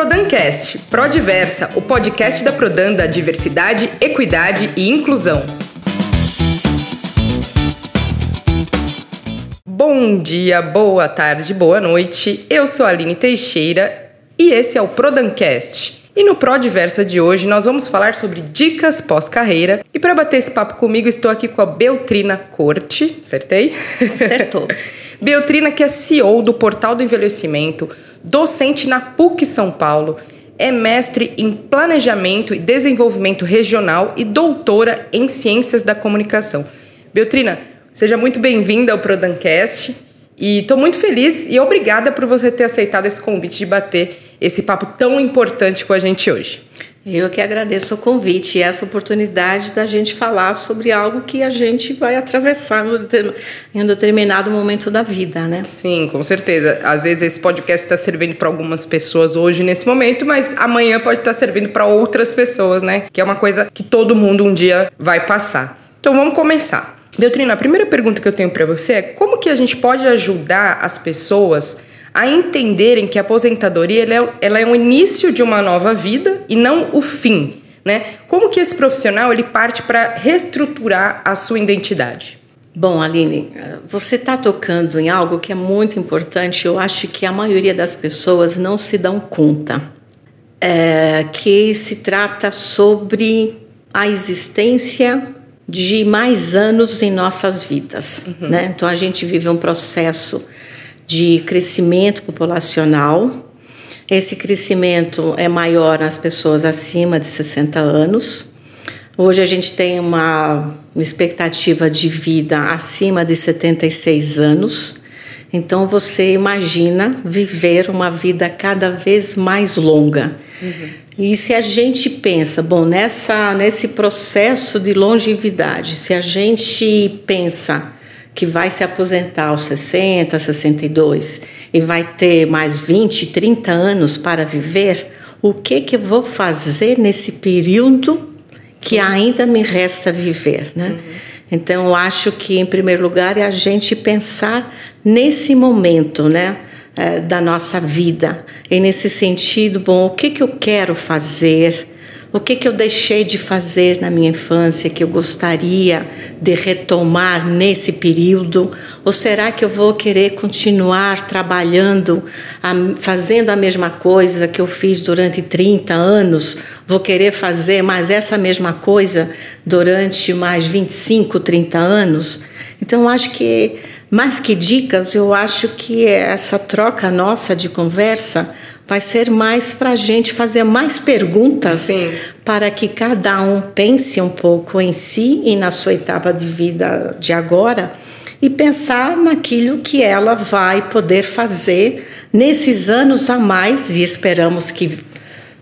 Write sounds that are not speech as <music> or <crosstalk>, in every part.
Prodancast, Prodiversa, o podcast da Prodan da diversidade, equidade e inclusão. Bom dia, boa tarde, boa noite. Eu sou a Aline Teixeira e esse é o Prodancast. E no Prodiversa de hoje nós vamos falar sobre dicas pós-carreira. E para bater esse papo comigo, estou aqui com a Beltrina Corte, acertei? Acertou. <laughs> Beltrina, que é CEO do Portal do Envelhecimento, docente na PUC São Paulo, é mestre em Planejamento e Desenvolvimento Regional e doutora em Ciências da Comunicação. Beltrina, seja muito bem-vinda ao Prodancast. E estou muito feliz e obrigada por você ter aceitado esse convite de bater esse papo tão importante com a gente hoje. Eu que agradeço o convite e essa oportunidade da gente falar sobre algo que a gente vai atravessar em um determinado momento da vida, né? Sim, com certeza. Às vezes esse podcast está servindo para algumas pessoas hoje, nesse momento, mas amanhã pode estar tá servindo para outras pessoas, né? Que é uma coisa que todo mundo um dia vai passar. Então vamos começar. Beltrina, a primeira pergunta que eu tenho para você é como que a gente pode ajudar as pessoas a entenderem que a aposentadoria ela é, ela é um início de uma nova vida e não o fim, né? Como que esse profissional ele parte para reestruturar a sua identidade? Bom, Aline, você está tocando em algo que é muito importante. Eu acho que a maioria das pessoas não se dão conta. É, que se trata sobre a existência de mais anos em nossas vidas. Uhum. Né? Então, a gente vive um processo de crescimento populacional. Esse crescimento é maior nas pessoas acima de 60 anos. Hoje a gente tem uma, expectativa de vida acima de 76 anos. Então você imagina viver uma vida cada vez mais longa. Uhum. E se a gente pensa, bom, nessa, nesse processo de longevidade, se a gente pensa que vai se aposentar aos 60, 62 e vai ter mais 20, 30 anos para viver, o que que eu vou fazer nesse período que ainda me resta viver, né? Uhum. Então, eu acho que, em primeiro lugar, é a gente pensar nesse momento, né? É, da nossa vida. E nesse sentido, bom, o que, que eu quero fazer? O que, que eu deixei de fazer na minha infância que eu gostaria de retomar nesse período? Ou será que eu vou querer continuar trabalhando, fazendo a mesma coisa que eu fiz durante 30 anos? Vou querer fazer mais essa mesma coisa durante mais 25, 30 anos? Então, acho que mais que dicas, eu acho que essa troca nossa de conversa vai ser mais para a gente fazer mais perguntas Sim. para que cada um pense um pouco em si e na sua etapa de vida de agora e pensar naquilo que ela vai poder fazer nesses anos a mais e esperamos que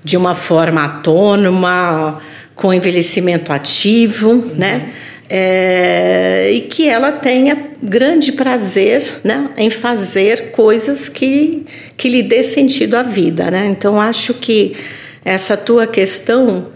de uma forma autônoma, com envelhecimento ativo, uhum. né? É, e que ela tenha grande prazer né, em fazer coisas que, que lhe dê sentido à vida. Né? Então, acho que essa tua questão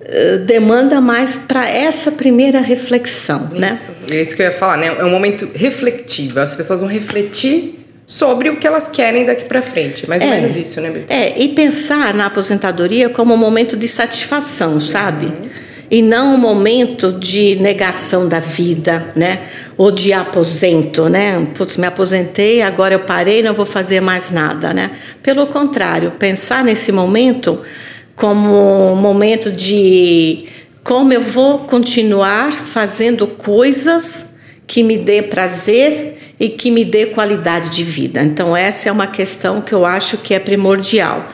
uh, demanda mais para essa primeira reflexão. Né? Isso, né? é isso que eu ia falar, né? é um momento refletivo, as pessoas vão refletir sobre o que elas querem daqui para frente. Mais ou é, menos isso, né, Bíblia? É, e pensar na aposentadoria como um momento de satisfação, sabe? Uhum e não um momento de negação da vida, né? Ou de aposento, né? Putz, me aposentei, agora eu parei, não vou fazer mais nada, né? Pelo contrário, pensar nesse momento como um momento de como eu vou continuar fazendo coisas que me dê prazer e que me dê qualidade de vida. Então essa é uma questão que eu acho que é primordial.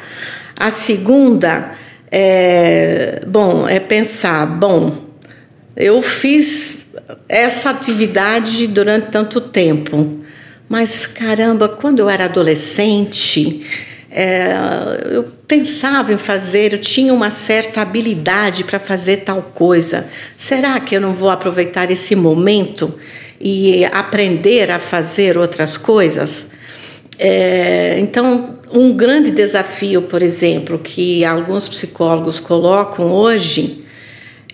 A segunda é, bom, é pensar, bom, eu fiz essa atividade durante tanto tempo, mas caramba, quando eu era adolescente, é, eu pensava em fazer, eu tinha uma certa habilidade para fazer tal coisa. Será que eu não vou aproveitar esse momento e aprender a fazer outras coisas? É, então, um grande desafio, por exemplo, que alguns psicólogos colocam hoje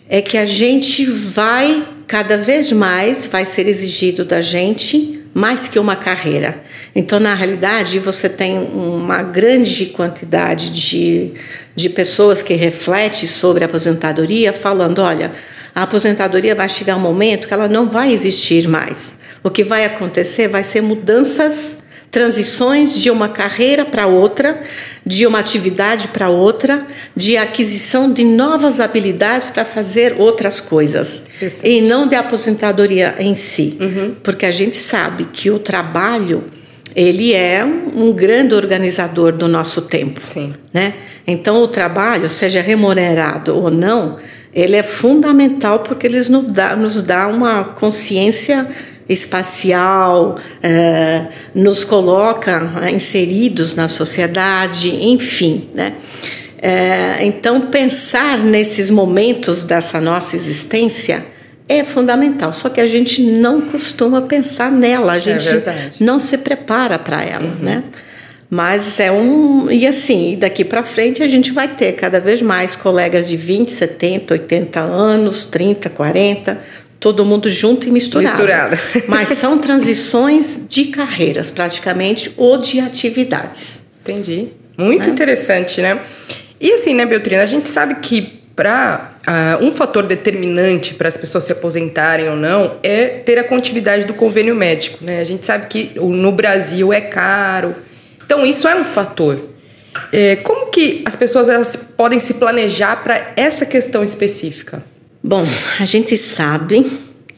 é que a gente vai, cada vez mais, vai ser exigido da gente mais que uma carreira. Então, na realidade, você tem uma grande quantidade de, de pessoas que refletem sobre a aposentadoria, falando: olha, a aposentadoria vai chegar um momento que ela não vai existir mais. O que vai acontecer vai ser mudanças, transições de uma carreira para outra, de uma atividade para outra, de aquisição de novas habilidades para fazer outras coisas. E não de aposentadoria em si. Uhum. Porque a gente sabe que o trabalho ele é um grande organizador do nosso tempo. Sim. Né? Então, o trabalho, seja remunerado ou não, ele é fundamental porque ele nos dá, nos dá uma consciência espacial, é, nos coloca é, inseridos na sociedade, enfim, né? É, então, pensar nesses momentos dessa nossa existência é fundamental, só que a gente não costuma pensar nela, a é gente é não se prepara para ela, uhum. né? Mas é um. E assim, daqui para frente a gente vai ter cada vez mais colegas de 20, 70, 80 anos, 30, 40, todo mundo junto e misturado. Misturado. <laughs> Mas são transições de carreiras, praticamente, ou de atividades. Entendi. Muito né? interessante, né? E assim, né, Beltrina, a gente sabe que para uh, ah, um fator determinante para as pessoas se aposentarem ou não é ter a continuidade do convênio médico, né? A gente sabe que no Brasil é caro então, isso é um fator. É, como que as pessoas elas podem se planejar para essa questão específica? Bom, a gente sabe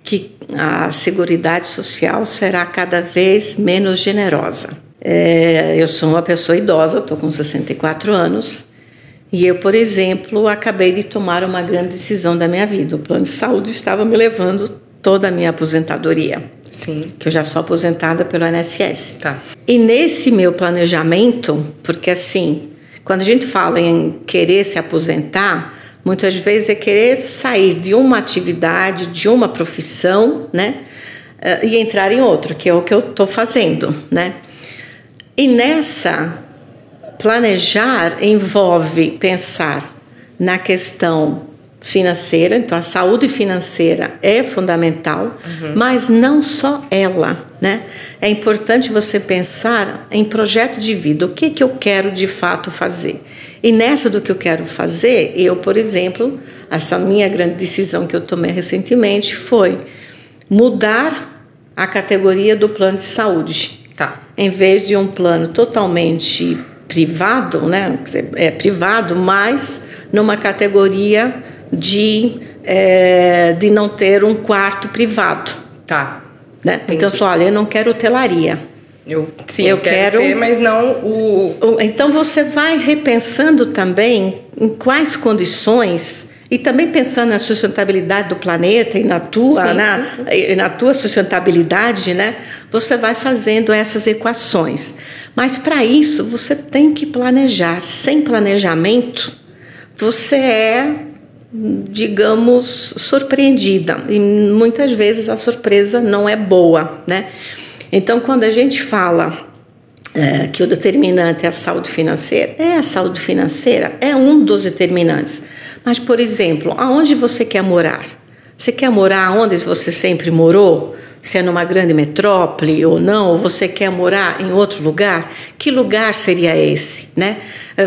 que a Seguridade Social será cada vez menos generosa. É, eu sou uma pessoa idosa, estou com 64 anos, e eu, por exemplo, acabei de tomar uma grande decisão da minha vida. O plano de saúde estava me levando toda a minha aposentadoria. Sim. Que eu já sou aposentada pelo INSS. Tá. E nesse meu planejamento, porque assim, quando a gente fala em querer se aposentar, muitas vezes é querer sair de uma atividade, de uma profissão, né? Eh, e entrar em outra, que é o que eu estou fazendo, né? E nessa, planejar envolve pensar na questão financeira, então a saúde financeira é fundamental, uhum. mas não só ela, né? É importante você pensar em projeto de vida, o que que eu quero de fato fazer. E nessa do que eu quero fazer, eu, por exemplo, essa minha grande decisão que eu tomei recentemente foi mudar a categoria do plano de saúde. Tá. Em vez de um plano totalmente privado, né? É privado, mas numa categoria de, é, de não ter um quarto privado. Tá. Né? Então, eu falei, olha, eu não quero hotelaria. Eu, sim, eu quero, quero ter, mas não o... Então, você vai repensando também em quais condições e também pensando na sustentabilidade do planeta e na tua, sim, na, sim. na tua sustentabilidade, né? Você vai fazendo essas equações. Mas para isso você tem que planejar. Sem planejamento, você é digamos, surpreendida. E muitas vezes a surpresa não é boa, né? Então, quando a gente fala é, que o determinante é a saúde financeira, é a saúde financeira, é um dos determinantes. Mas, por exemplo, aonde você quer morar? Você quer morar onde você sempre morou? Se é numa grande metrópole ou não, ou você quer morar em outro lugar? Que lugar seria esse, né?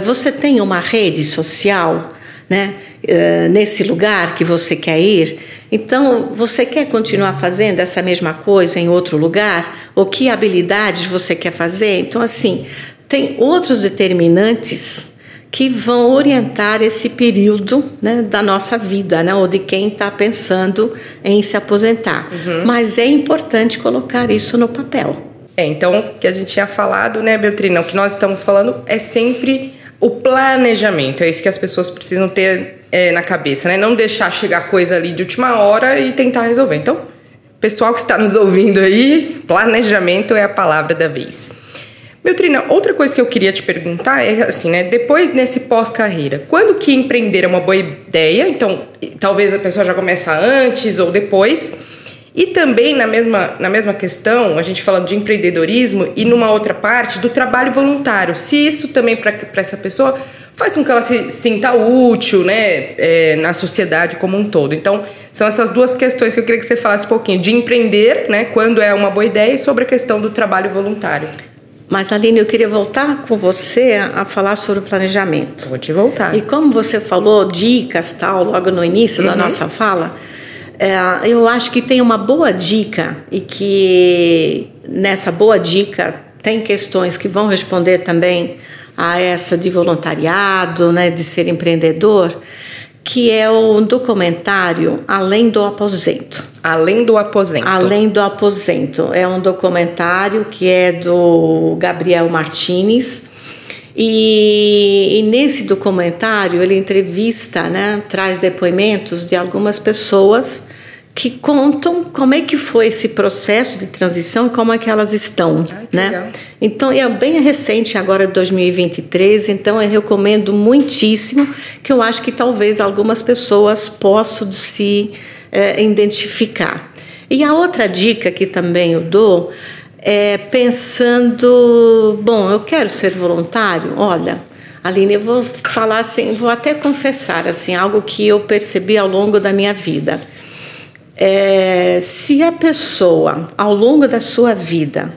Você tem uma rede social, né? Eh, nesse lugar que você quer ir. Então, você quer continuar fazendo essa mesma coisa em outro lugar? Ou que habilidades você quer fazer? Então, assim, tem outros determinantes que vão orientar esse período né, da nossa vida, né, ou de quem está pensando em se aposentar. Uhum. Mas é importante colocar isso no papel. É, então, o que a gente tinha falado, né, Beltrina, o que nós estamos falando é sempre o planejamento. É isso que as pessoas precisam ter é, na cabeça, né? Não deixar chegar coisa ali de última hora e tentar resolver. Então, pessoal que está nos ouvindo aí, planejamento é a palavra da vez. Beltrina, outra coisa que eu queria te perguntar é assim, né? Depois nesse pós-carreira, quando que empreender é uma boa ideia? Então, talvez a pessoa já começa antes ou depois. E também na mesma, na mesma questão, a gente falando de empreendedorismo e numa outra parte do trabalho voluntário. Se isso também para essa pessoa faz com que ela se sinta útil, né, é, na sociedade como um todo. Então, são essas duas questões que eu queria que você falasse um pouquinho de empreender, né, quando é uma boa ideia, e sobre a questão do trabalho voluntário. Mas, Aline, eu queria voltar com você a falar sobre o planejamento. Vou te voltar. E como você falou, dicas, tal, logo no início uhum. da nossa fala, é, eu acho que tem uma boa dica e que nessa boa dica tem questões que vão responder também a essa de voluntariado, né, de ser empreendedor, que é o documentário Além do Aposento. Além do Aposento. Além do Aposento. É um documentário que é do Gabriel Martinez. E, e, nesse documentário ele entrevista, né, traz depoimentos de algumas pessoas que contam como é que foi esse processo de transição e como é que elas estão, Ai, né? Legal. Então é bem recente agora 2023, então eu recomendo muitíssimo que eu acho que talvez algumas pessoas possam se é, identificar. E a outra dica que também eu dou é pensando, bom, eu quero ser voluntário, olha, Aline, eu vou falar assim, vou até confessar assim algo que eu percebi ao longo da minha vida é, se a pessoa, ao longo da sua vida,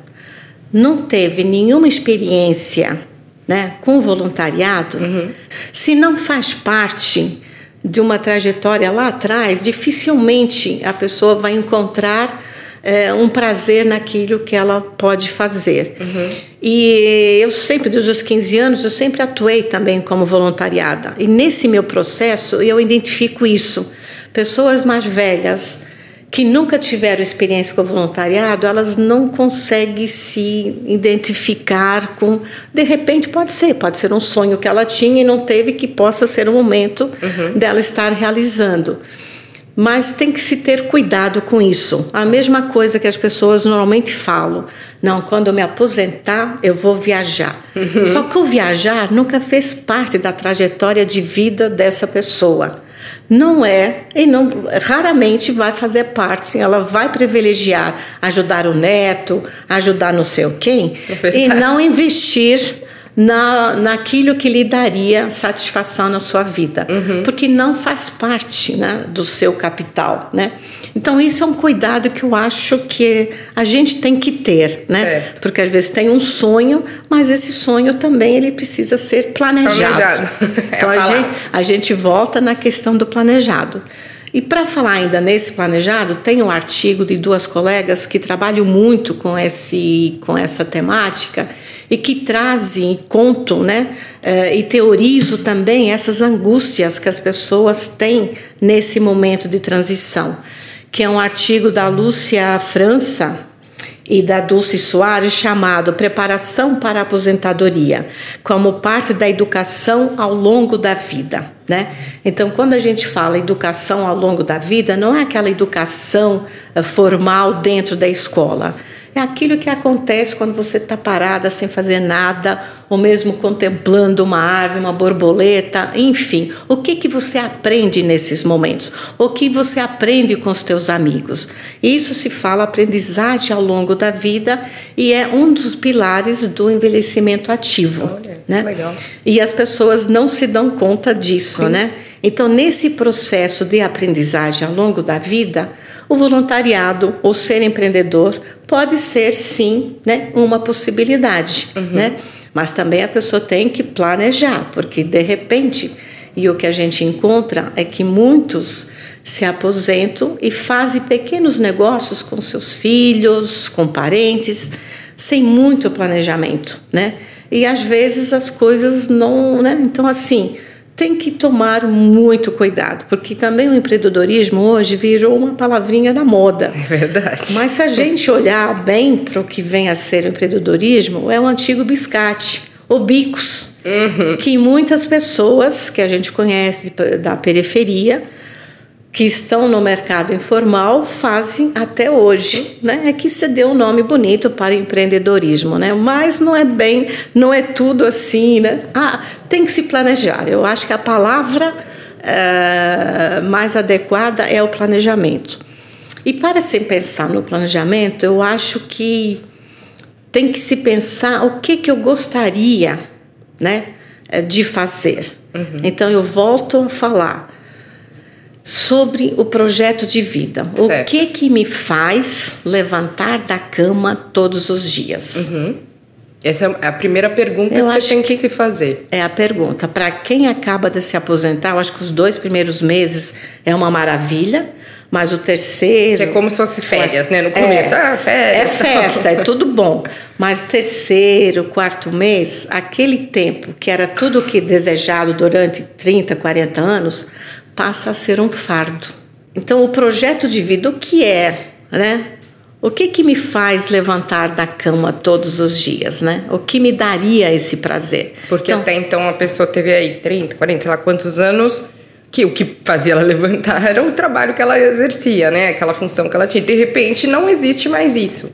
não teve nenhuma experiência né, com voluntariado, uhum. se não faz parte de uma trajetória lá atrás, dificilmente a pessoa vai encontrar é, um prazer naquilo que ela pode fazer. Uhum. E eu sempre, desde os 15 anos, eu sempre atuei também como voluntariada. E nesse meu processo, eu identifico isso. Pessoas mais velhas, que nunca tiveram experiência com voluntariado, elas não conseguem se identificar com. De repente, pode ser, pode ser um sonho que ela tinha e não teve, que possa ser o momento uhum. dela estar realizando. Mas tem que se ter cuidado com isso. A mesma coisa que as pessoas normalmente falam: não, quando eu me aposentar, eu vou viajar. Uhum. Só que o viajar nunca fez parte da trajetória de vida dessa pessoa não é e não raramente vai fazer parte. Ela vai privilegiar ajudar o neto, ajudar não sei o quem é e não investir na, naquilo que lhe daria satisfação na sua vida, uhum. porque não faz parte né, do seu capital, né? Então isso é um cuidado que eu acho que a gente tem que ter, né? Certo. Porque às vezes tem um sonho, mas esse sonho também ele precisa ser planejado. planejado. Então <laughs> é a, a, gente, a gente volta na questão do planejado. E para falar ainda nesse planejado, tem um artigo de duas colegas que trabalham muito com, esse, com essa temática e que trazem, contam, né, uh, e teorizo também essas angústias que as pessoas têm nesse momento de transição, que é um artigo da Lúcia França e da Dulce Soares chamado Preparação para a Aposentadoria, como parte da educação ao longo da vida. Né? Então, quando a gente fala educação ao longo da vida, não é aquela educação eh, formal dentro da escola é aquilo que acontece quando você está parada sem fazer nada, ou mesmo contemplando uma árvore, uma borboleta, enfim. O que, que você aprende nesses momentos? O que você aprende com os teus amigos? Isso se fala aprendizagem ao longo da vida e é um dos pilares do envelhecimento ativo. Olha, né? legal. E as pessoas não se dão conta disso, Sim. né? Então, nesse processo de aprendizagem ao longo da vida, o voluntariado ou ser empreendedor pode ser sim né, uma possibilidade, uhum. né? Mas também a pessoa tem que planejar, porque de repente, e o que a gente encontra é que muitos se aposentam e fazem pequenos negócios com seus filhos, com parentes, sem muito planejamento, né? E às vezes as coisas não, né? Então assim, tem que tomar muito cuidado, porque também o empreendedorismo hoje virou uma palavrinha da moda. É verdade. Mas se a gente olhar bem para o que vem a ser o empreendedorismo, é o antigo biscate, o bicos, uhum. que muitas pessoas que a gente conhece da periferia que estão no mercado informal fazem até hoje, né? É que se deu um nome bonito para empreendedorismo, né? Mas não é bem, não é tudo assim, né? Ah, tem que se planejar. Eu acho que a palavra é, mais adequada é o planejamento. E para se pensar no planejamento, eu acho que tem que se pensar o que que eu gostaria, né? é, de fazer. Uhum. Então eu volto a falar sobre o projeto de vida. Certo. O que que me faz levantar da cama todos os dias? Uhum. Essa é a primeira pergunta eu que você tem que, que, se fazer. É a pergunta. Para quem acaba de se aposentar, eu acho que os dois primeiros meses é uma maravilha, mas o terceiro. Que é como se fosse férias, né? No começo, é, ah, férias. É festa, é tudo bom. Mas o terceiro, quarto mês, aquele tempo que era tudo que desejado durante 30, 40 anos, passa a ser um fardo. Então, o projeto de vida, o que é, né? O que que me faz levantar da cama todos os dias, né? O que me daria esse prazer? Porque então, até então a pessoa teve aí 30, 40, sei lá quantos anos que o que fazia ela <laughs> levantar era o trabalho que ela exercia, né? Aquela função que ela tinha. De repente não existe mais isso.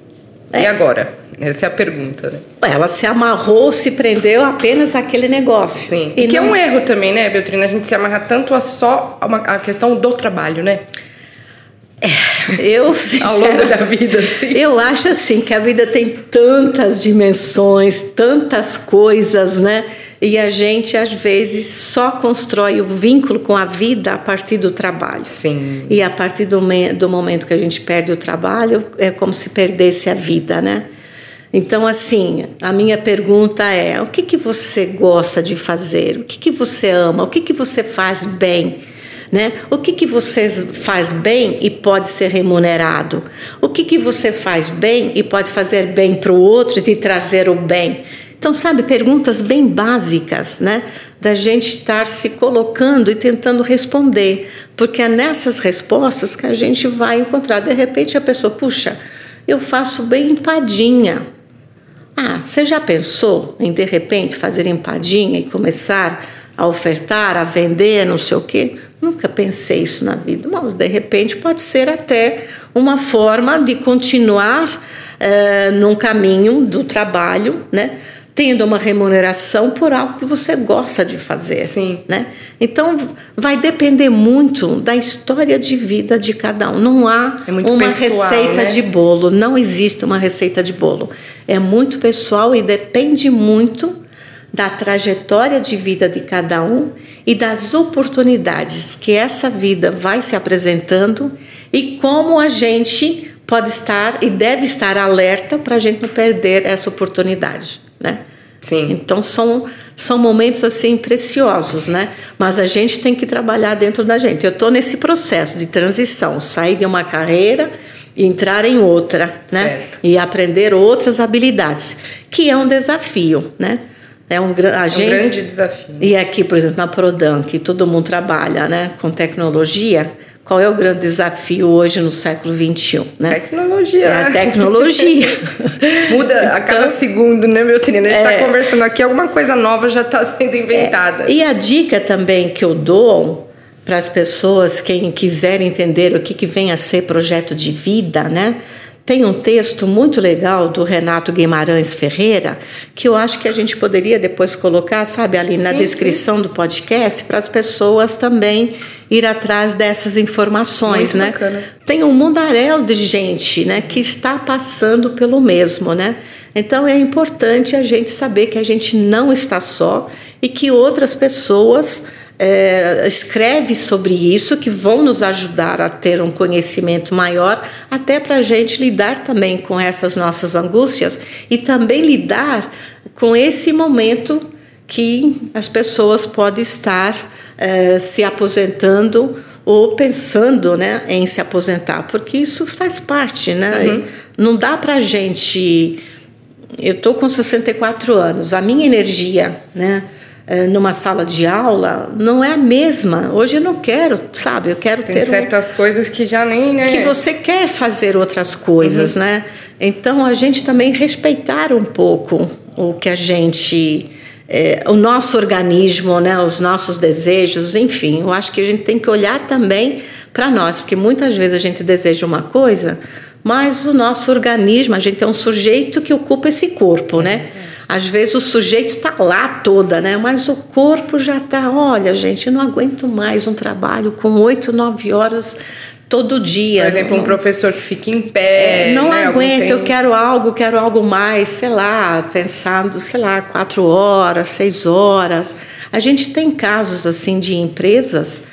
É. E agora? Essa é a pergunta, né? Ela se amarrou, se prendeu apenas àquele negócio. Sim. E, e que não... é um erro também, né, Beltrina? A gente se amarra tanto a só a, uma, a questão do trabalho, né? Eu, <laughs> ao longo da vida, sim. Eu acho assim que a vida tem tantas dimensões, tantas coisas, né? E a gente às vezes só constrói o vínculo com a vida a partir do trabalho. Sim. E a partir do, do momento que a gente perde o trabalho, é como se perdesse a vida, né? Então, assim, a minha pergunta é: o que, que você gosta de fazer? O que, que você ama? O que, que você faz bem? Né? O que, que você faz bem e pode ser remunerado? O que, que você faz bem e pode fazer bem para o outro e te trazer o bem? Então, sabe, perguntas bem básicas, né? Da gente estar se colocando e tentando responder, porque é nessas respostas que a gente vai encontrar. De repente, a pessoa, puxa, eu faço bem empadinha. Ah, você já pensou em de repente fazer empadinha e começar a ofertar, a vender, não sei o quê? Nunca pensei isso na vida. Mas, de repente, pode ser até uma forma de continuar uh, num caminho do trabalho, né? Tendo uma remuneração por algo que você gosta de fazer. Sim. Né? Então, vai depender muito da história de vida de cada um. Não há é uma pessoal, receita né? de bolo, não existe uma receita de bolo. É muito pessoal e depende muito da trajetória de vida de cada um e das oportunidades que essa vida vai se apresentando e como a gente pode estar e deve estar alerta para a gente não perder essa oportunidade, né? Sim. Então são são momentos assim preciosos, né? Mas a gente tem que trabalhar dentro da gente. Eu estou nesse processo de transição, sair de uma carreira e entrar em outra, né? certo. E aprender outras habilidades, que é um desafio, né? É um, a gente, é um grande desafio. E aqui, por exemplo, na Prodan, que todo mundo trabalha né, com tecnologia, qual é o grande desafio hoje no século XXI? Né? Tecnologia. É a tecnologia. <laughs> Muda a cada então, segundo, né, meu trino? A gente está é, conversando aqui, alguma coisa nova já está sendo inventada. É, e a dica também que eu dou para as pessoas, quem quiser entender o que, que vem a ser projeto de vida, né? Tem um texto muito legal do Renato Guimarães Ferreira, que eu acho que a gente poderia depois colocar, sabe, ali na sim, descrição sim. do podcast, para as pessoas também ir atrás dessas informações, muito né? Bacana. Tem um mundaréu de gente, né, que está passando pelo mesmo, né? Então é importante a gente saber que a gente não está só e que outras pessoas é, escreve sobre isso, que vão nos ajudar a ter um conhecimento maior, até para a gente lidar também com essas nossas angústias e também lidar com esse momento que as pessoas podem estar é, se aposentando ou pensando né, em se aposentar, porque isso faz parte, né? Uhum. Não dá para a gente. Eu estou com 64 anos, a minha energia, né? Eh, numa sala de aula não é a mesma. Hoje eu não quero, sabe? Eu quero Tem ter certas um... coisas que já nem, né? Que você quer fazer outras coisas, uhum. né? Então a gente também respeitar um pouco o que a gente é, o nosso organismo, né, os nossos desejos, enfim, eu acho que a gente tem que olhar também para nós, porque muitas vezes a gente deseja uma coisa, mas o nosso organismo, a gente é um sujeito que ocupa esse corpo, né? Às vezes o sujeito está lá toda, né? Mas o corpo já está, olha, gente, eu não aguento mais um trabalho com oito, nove horas todo dia. Por exemplo, um professor que fica em pé. É, não né, aguento, eu quero algo, quero algo mais, sei lá, pensando, sei lá, quatro horas, seis horas. A gente tem casos assim de empresas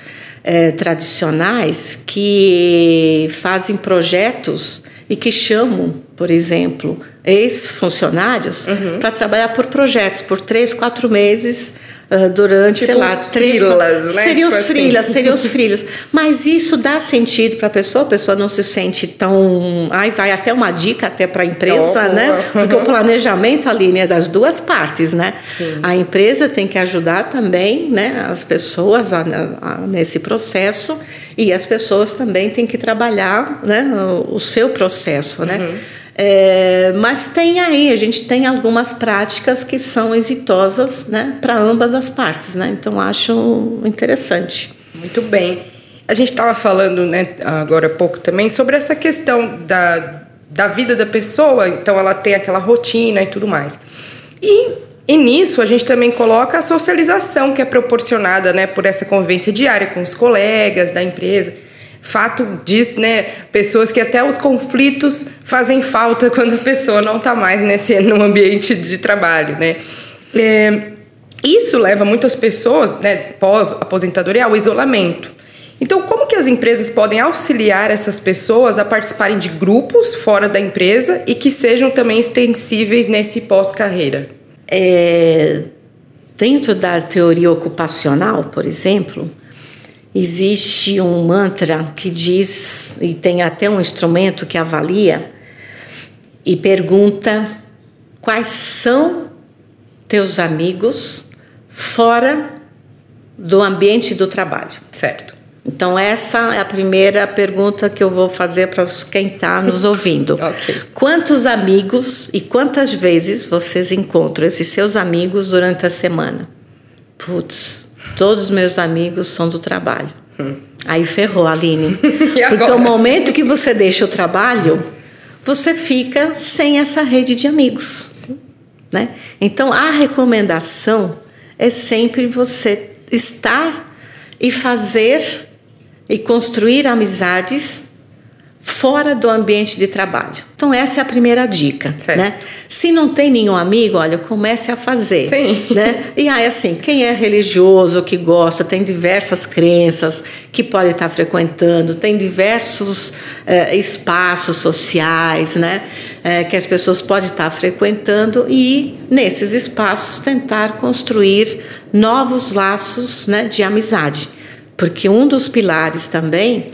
é, tradicionais que fazem projetos e que chamam, por exemplo, ex-funcionários uhum. para trabalhar por projetos, por três, quatro meses uh, durante, sei lá, três. Frilas, né? Seriam tipo os frilas, assim. seriam os frilas. <laughs> Mas isso dá sentido para a pessoa, a pessoa não se sente tão. Ai, vai até uma dica até para a empresa, oh, né? Porque o planejamento ali é das duas partes, né? Sim. A empresa tem que ajudar também né, as pessoas a, a, nesse processo e as pessoas também têm que trabalhar né, o, o seu processo, né? Uhum. É, mas tem aí, a gente tem algumas práticas que são exitosas né, para ambas as partes, né? Então acho interessante. Muito bem. A gente estava falando né, agora há pouco também sobre essa questão da, da vida da pessoa, então ela tem aquela rotina e tudo mais. E, e nisso a gente também coloca a socialização que é proporcionada né, por essa convivência diária com os colegas da empresa. Fato diz, né, pessoas que até os conflitos fazem falta <laughs> quando a pessoa não está mais nesse no ambiente de trabalho, né? É, isso leva muitas pessoas, né, pós aposentadoria, ao isolamento. Então, como que as empresas podem auxiliar essas pessoas a participarem de grupos fora da empresa e que sejam também extensíveis nesse pós-carreira? É, dentro da teoria ocupacional, por exemplo, Existe um mantra que diz, e tem até um instrumento que avalia, e pergunta quais são teus amigos fora do ambiente do trabalho. Certo. Então, essa é a primeira pergunta que eu vou fazer para quem está nos ouvindo. <laughs> okay. Quantos amigos e quantas vezes vocês encontram esses seus amigos durante a semana? Putz, Todos os meus amigos são do trabalho. Hum. Aí ferrou, Aline. <laughs> Porque o momento que você deixa o trabalho, você fica sem essa rede de amigos. Sim. Né? Então, a recomendação é sempre você estar e fazer e construir amizades fora do ambiente de trabalho. Então essa é a primeira dica, certo. né? Se não tem nenhum amigo, olha, comece a fazer, Sim. né? E aí assim, quem é religioso, que gosta, tem diversas crenças que pode estar frequentando, tem diversos eh, espaços sociais, né? Eh, que as pessoas podem estar frequentando e nesses espaços tentar construir novos laços, né, de amizade, porque um dos pilares também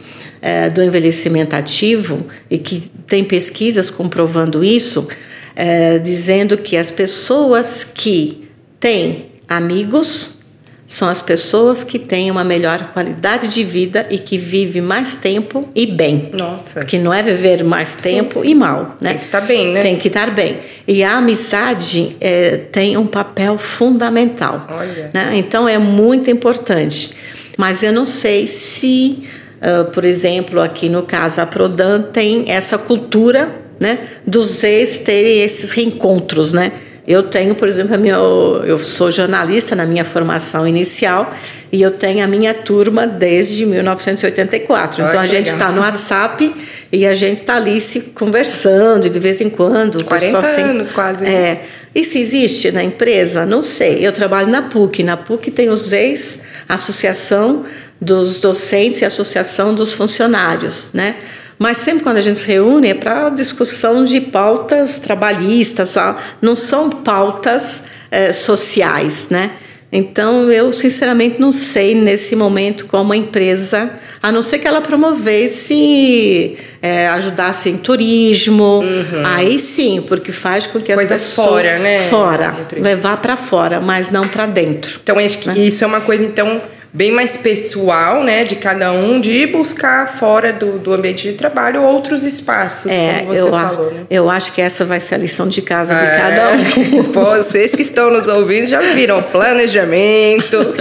é, do envelhecimento ativo e que tem pesquisas comprovando isso, é, dizendo que as pessoas que têm amigos são as pessoas que têm uma melhor qualidade de vida e que vivem mais tempo e bem. Nossa. Que não é viver mais tempo sim, sim. e mal, né? Tem que estar tá bem, né? Tem que estar bem. E a amizade é, tem um papel fundamental. Olha. Né? Então é muito importante. Mas eu não sei se Uh, por exemplo, aqui no caso, a Prodan tem essa cultura né, dos ex terem esses reencontros, né? Eu tenho, por exemplo, a minha, eu sou jornalista na minha formação inicial e eu tenho a minha turma desde 1984. então a gente está no WhatsApp e a gente está ali se conversando de vez em quando. 40 anos quase. É. Isso existe na empresa? Não sei. Eu trabalho na PUC. Na PUC tem os ex-associação dos docentes e associação dos funcionários, né? Mas sempre quando a gente se reúne é para discussão de pautas trabalhistas, não são pautas é, sociais, né? Então eu sinceramente não sei nesse momento como a empresa, a não ser que ela promovesse, é, ajudasse em turismo, uhum. aí sim, porque faz com que as Coisa pessoas fora, né? Fora, levar para fora, mas não para dentro. Então acho que né? isso é uma coisa então bem mais pessoal, né, de cada um, de buscar fora do, do ambiente de trabalho outros espaços, é, como você eu, falou, né? Eu acho que essa vai ser a lição de casa é, de cada um. <laughs> Vocês que estão nos ouvindo já viram planejamento,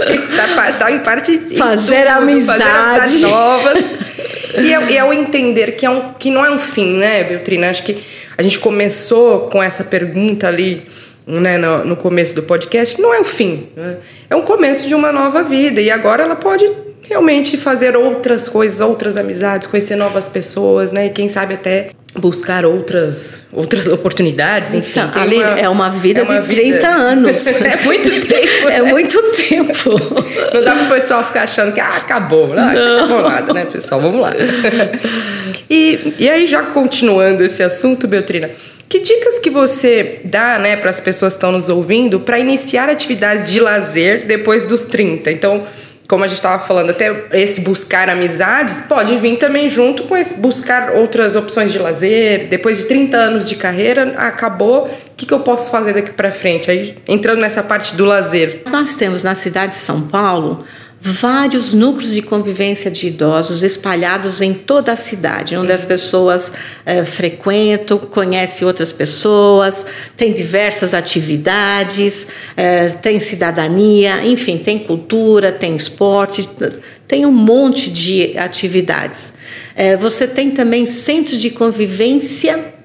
tá, tá em parte fazer tudo, amizade, fazer amizades novas. e, é, e é o entender que, é um, que não é um fim, né, Beltrina? Acho que a gente começou com essa pergunta ali né, no, no, começo do podcast, não é o fim. Né? É um começo de uma nova vida. E agora ela pode realmente fazer outras coisas, outras amizades, conhecer novas pessoas, né? E quem sabe até buscar outras outras oportunidades, enfim. Então, ali uma, é uma vida é uma de 30 vida... anos. <laughs> é muito tempo. É muito tempo. Não dá para o pessoal ficar achando que ah, acabou. Ah, não. acabou nada, né, pessoal? Vamos lá. <laughs> E, e aí, já continuando esse assunto, Beltrina, que dicas que você dá né, para as pessoas que estão nos ouvindo para iniciar atividades de lazer depois dos 30? Então, como a gente estava falando, até esse buscar amizades pode vir também junto com esse buscar outras opções de lazer. Depois de 30 anos de carreira, acabou. O que, que eu posso fazer daqui para frente? Aí, entrando nessa parte do lazer. Nós temos na cidade de São Paulo vários núcleos de convivência de idosos espalhados em toda a cidade, onde as pessoas é, frequentam, conhecem outras pessoas, tem diversas atividades, é, tem cidadania, enfim, tem cultura, tem esporte, tem um monte de atividades. É, você tem também centros de convivência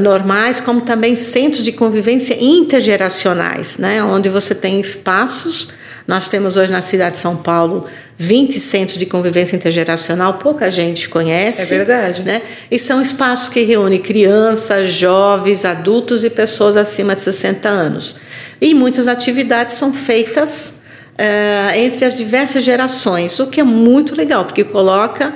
normais, como também centros de convivência intergeracionais, né, onde você tem espaços nós temos hoje na cidade de São Paulo 20 centros de convivência intergeracional, pouca gente conhece. É verdade. Né? E são espaços que reúnem crianças, jovens, adultos e pessoas acima de 60 anos. E muitas atividades são feitas uh, entre as diversas gerações, o que é muito legal, porque coloca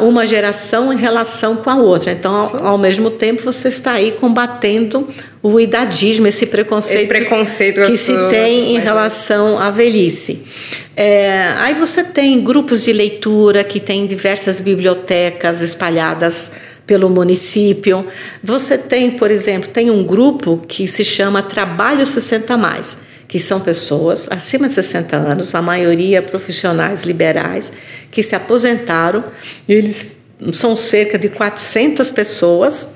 uma geração em relação com a outra. Então, ao, ao, mesmo tempo, você está aí combatendo o idadismo, esse preconceito, esse preconceito que se tem em relação à velhice. É, aí você tem grupos de leitura que tem diversas bibliotecas espalhadas pelo município. Você tem, por exemplo, tem um grupo que se chama Trabalho 60 mais que são pessoas acima de 60 anos, a maioria profissionais liberais, que se aposentaram, e eles são cerca de 400 pessoas.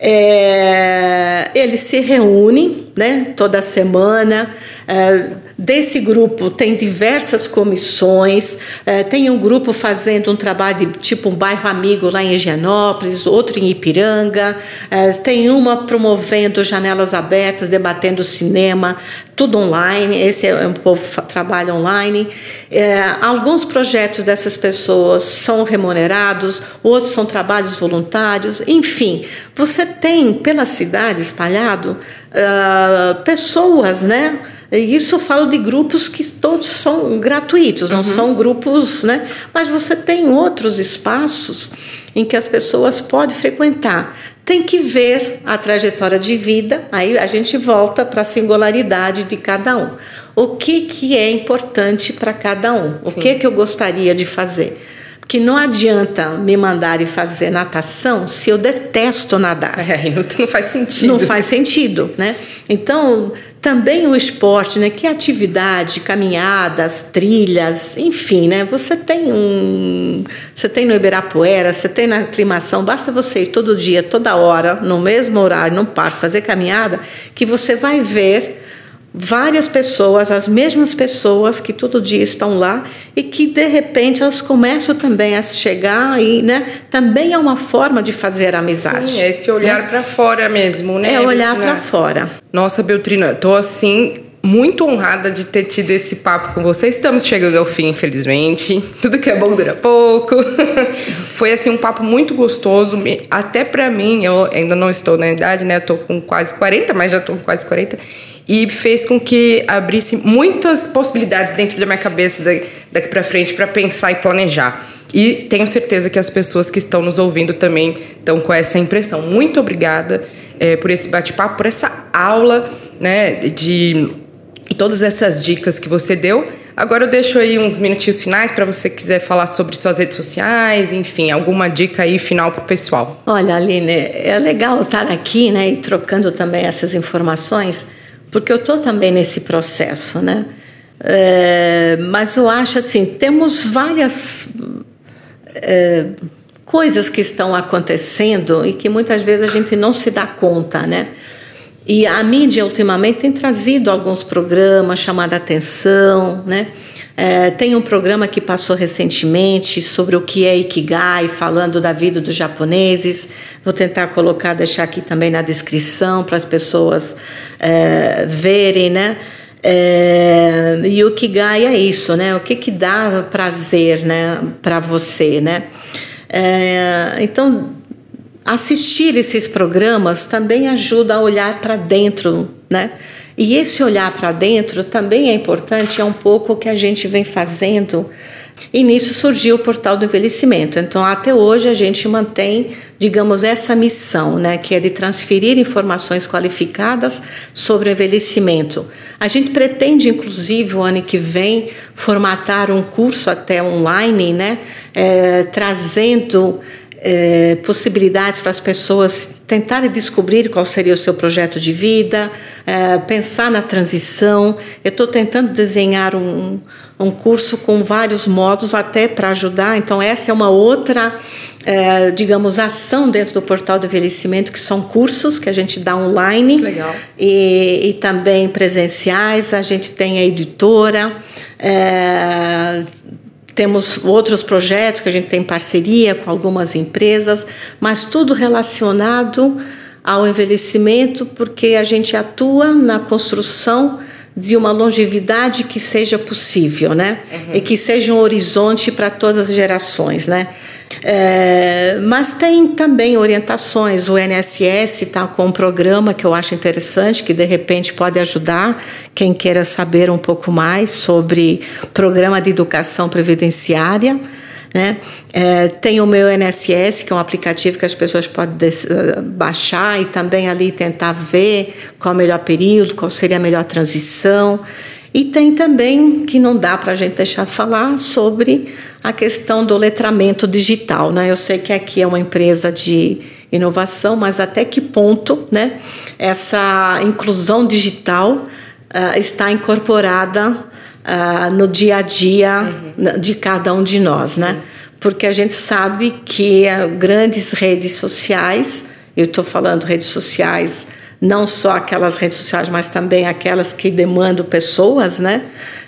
É, eles se reúnem né, toda semana. É, Desse grupo tem diversas comissões, é, tem um grupo fazendo um trabalho de tipo um bairro amigo lá em Higienópolis, outro em Ipiranga, é, tem uma promovendo janelas abertas, debatendo cinema, tudo online, esse é um povo trabalha online. É, alguns projetos dessas pessoas são remunerados, outros são trabalhos voluntários, enfim, você tem pela cidade espalhado pessoas, né? Isso eu falo de grupos que todos são gratuitos, não uhum. são grupos, né? Mas você tem outros espaços em que as pessoas podem frequentar. Tem que ver a trajetória de vida, aí a gente volta para a singularidade de cada um. O que, que é importante para cada um? O Sim. que, que eu gostaria de fazer? que não adianta me mandarem fazer natação se eu detesto nadar. É, <laughs> não faz sentido. Não faz sentido, né? Então, também o esporte, né? Que é atividade, caminhadas, trilhas, enfim, né? Você tem um, você tem no Ibirapuera, você tem na aclimação, basta você ir todo dia, toda hora, no mesmo horário, no parque, fazer caminhada, que você vai ver várias pessoas, as mesmas pessoas que todo dia estão lá e que de repente elas começam também a chegar e, né, também é uma forma de fazer amizade. Sim, é esse olhar né? para fora mesmo, né? É olhar para fora. Nossa, Beltrina, tô assim muito honrada de ter tido esse papo com você. Estamos chegando ao fim, infelizmente. Tudo que é bom dura pouco. <laughs> Foi assim um papo muito gostoso, até para mim, eu ainda não estou na idade, né? Eu tô com quase 40, mas já tô com quase 40 e fez com que abrisse muitas possibilidades dentro da minha cabeça daqui para frente para pensar e planejar. E tenho certeza que as pessoas que estão nos ouvindo também estão com essa impressão. Muito obrigada é, por esse bate-papo, por essa aula, né, de todas essas dicas que você deu. Agora eu deixo aí uns minutinhos finais para você quiser falar sobre suas redes sociais, enfim, alguma dica aí final para o pessoal. Olha, Aline, é legal estar aqui, né, e trocando também essas informações porque eu estou também nesse processo, né? É, mas eu acho assim, temos várias é, coisas que estão acontecendo e que muitas vezes a gente não se dá conta, né? E a mídia ultimamente tem trazido alguns programas chamando a atenção, né? É, tem um programa que passou recentemente sobre o que é Ikigai, falando da vida dos japoneses. Vou tentar colocar, deixar aqui também na descrição para as pessoas é, verem, né? É, e o Kigai é isso, né? O que que dá prazer, né, para você, né? É, então, assistir esses programas também ajuda a olhar para dentro, né? E esse olhar para dentro também é importante, é um pouco o que a gente vem fazendo. E nisso surgiu o portal do envelhecimento. Então, até hoje a gente mantém, digamos, essa missão, né, que é de transferir informações qualificadas sobre o envelhecimento. A gente pretende, inclusive, o ano que vem, formatar um curso até online, né, é, trazendo é, possibilidades para as pessoas tentarem descobrir qual seria o seu projeto de vida, é, pensar na transição. Eu estou tentando desenhar um, um curso com vários modos até para ajudar. Então, essa é uma outra, é, digamos, ação dentro do portal do envelhecimento, que são cursos que a gente dá online e, e, também presenciais. A gente tem a editora. Temos outros projetos que a gente tem parceria com algumas empresas, mas tudo relacionado ao envelhecimento, porque a gente atua na construção de uma longevidade que seja possível, né? Uhum. E que seja um horizonte para todas as gerações, né? É, mas tem também orientações. O NSS está com um programa que eu acho interessante, que de repente pode ajudar quem queira saber um pouco mais sobre programa de educação previdenciária. Né? É, tem o meu NSS, que é um aplicativo que as pessoas podem eh, baixar e também ali tentar ver qual é o melhor período, qual seria a melhor transição. E tem também, que não dá para a gente deixar de falar, sobre a questão do letramento digital. Né? Eu sei que aqui é uma empresa de inovação, mas até que ponto né, essa inclusão digital uh, está incorporada uh, no dia a dia uhum. de cada um de nós, né? Porque a gente sabe que uh, grandes redes sociais, eu estou falando redes sociais não só aquelas redes sociais, mas também aquelas que demandam pessoas, né?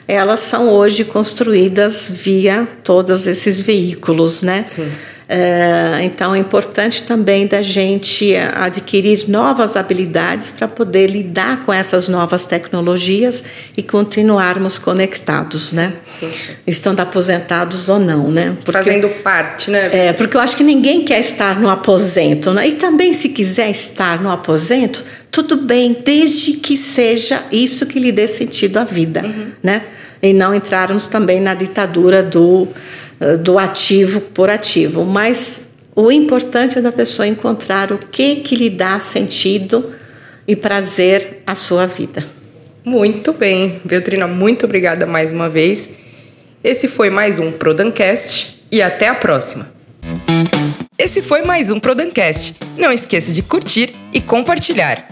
Elas são hoje construídas via todos esses veículos, né? Sim. É, então é importante também da gente adquirir novas habilidades para poder lidar com essas novas tecnologias e continuarmos conectados, né? sim? Sim. Estando aposentados ou não, né? Porque, Fazendo parte, né? É, porque eu acho que ninguém quer estar no aposento, né? E também se quiser estar no aposento, tudo bem, desde que seja isso que lhe dê sentido à vida, uhum. né? E não entrarmos também na ditadura do, eh, do ativo por ativo. Mas o importante é da pessoa encontrar o que, que lhe dá sentido e prazer à sua vida. Muito bem, Beltrina, muito obrigada mais uma vez. Esse foi mais um Prodancast e até a próxima. Esse foi mais um Prodancast. Não esqueça de curtir e compartilhar.